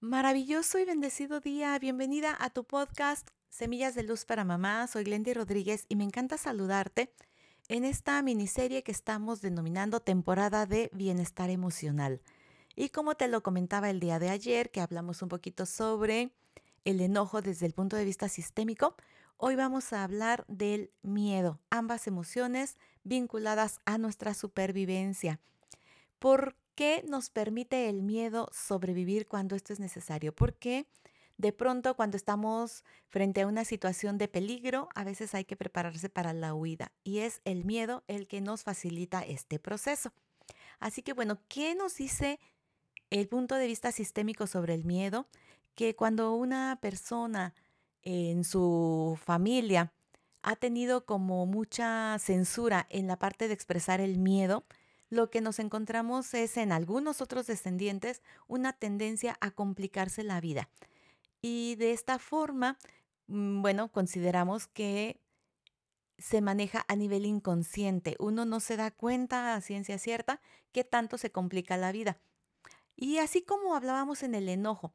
Maravilloso y bendecido día. Bienvenida a tu podcast Semillas de Luz para Mamá. Soy Glendy Rodríguez y me encanta saludarte en esta miniserie que estamos denominando temporada de bienestar emocional. Y como te lo comentaba el día de ayer, que hablamos un poquito sobre el enojo desde el punto de vista sistémico, hoy vamos a hablar del miedo, ambas emociones vinculadas a nuestra supervivencia. ¿Por ¿Qué nos permite el miedo sobrevivir cuando esto es necesario? Porque de pronto cuando estamos frente a una situación de peligro, a veces hay que prepararse para la huida y es el miedo el que nos facilita este proceso. Así que bueno, ¿qué nos dice el punto de vista sistémico sobre el miedo? Que cuando una persona en su familia ha tenido como mucha censura en la parte de expresar el miedo, lo que nos encontramos es en algunos otros descendientes una tendencia a complicarse la vida. Y de esta forma, mm, bueno, consideramos que se maneja a nivel inconsciente. Uno no se da cuenta a ciencia cierta que tanto se complica la vida. Y así como hablábamos en el enojo,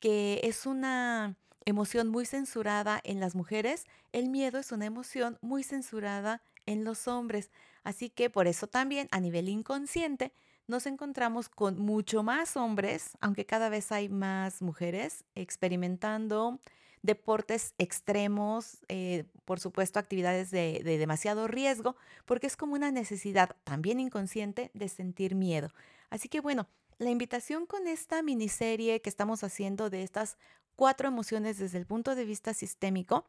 que es una emoción muy censurada en las mujeres, el miedo es una emoción muy censurada en los hombres. Así que por eso también a nivel inconsciente nos encontramos con mucho más hombres, aunque cada vez hay más mujeres experimentando deportes extremos, eh, por supuesto actividades de, de demasiado riesgo, porque es como una necesidad también inconsciente de sentir miedo. Así que bueno, la invitación con esta miniserie que estamos haciendo de estas cuatro emociones desde el punto de vista sistémico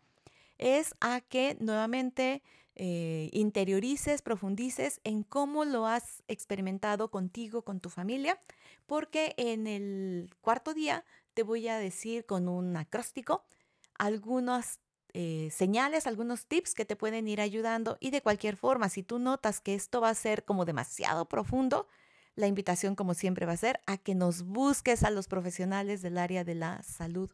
es a que nuevamente eh, interiorices, profundices en cómo lo has experimentado contigo, con tu familia, porque en el cuarto día te voy a decir con un acróstico algunas eh, señales, algunos tips que te pueden ir ayudando y de cualquier forma, si tú notas que esto va a ser como demasiado profundo, la invitación como siempre va a ser a que nos busques a los profesionales del área de la salud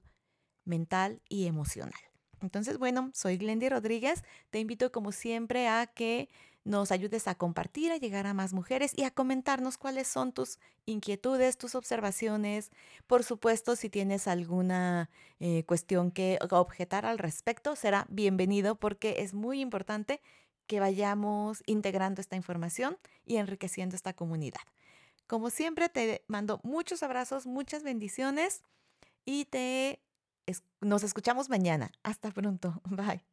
mental y emocional. Entonces, bueno, soy Glendy Rodríguez. Te invito como siempre a que nos ayudes a compartir, a llegar a más mujeres y a comentarnos cuáles son tus inquietudes, tus observaciones. Por supuesto, si tienes alguna eh, cuestión que objetar al respecto, será bienvenido porque es muy importante que vayamos integrando esta información y enriqueciendo esta comunidad. Como siempre, te mando muchos abrazos, muchas bendiciones y te nos escuchamos mañana. Hasta pronto. Bye.